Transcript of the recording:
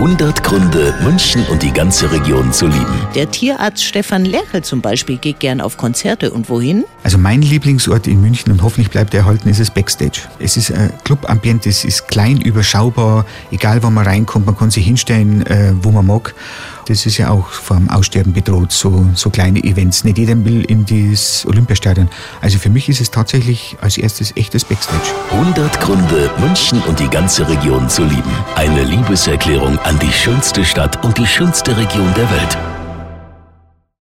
100 Gründe, München und die ganze Region zu lieben. Der Tierarzt Stefan Lerchel zum Beispiel geht gern auf Konzerte. Und wohin? Also mein Lieblingsort in München und hoffentlich bleibt er erhalten, ist das Backstage. Es ist ein Clubambiente, es ist klein, überschaubar, egal wo man reinkommt, man kann sich hinstellen, äh, wo man mag. Das ist ja auch vom Aussterben bedroht, so, so kleine Events. Nicht jeder will in das Olympiastadion. Also für mich ist es tatsächlich als erstes echtes Backstage. 100 Gründe, München und die ganze Region zu lieben. Eine Liebeserklärung an die schönste Stadt und die schönste Region der Welt.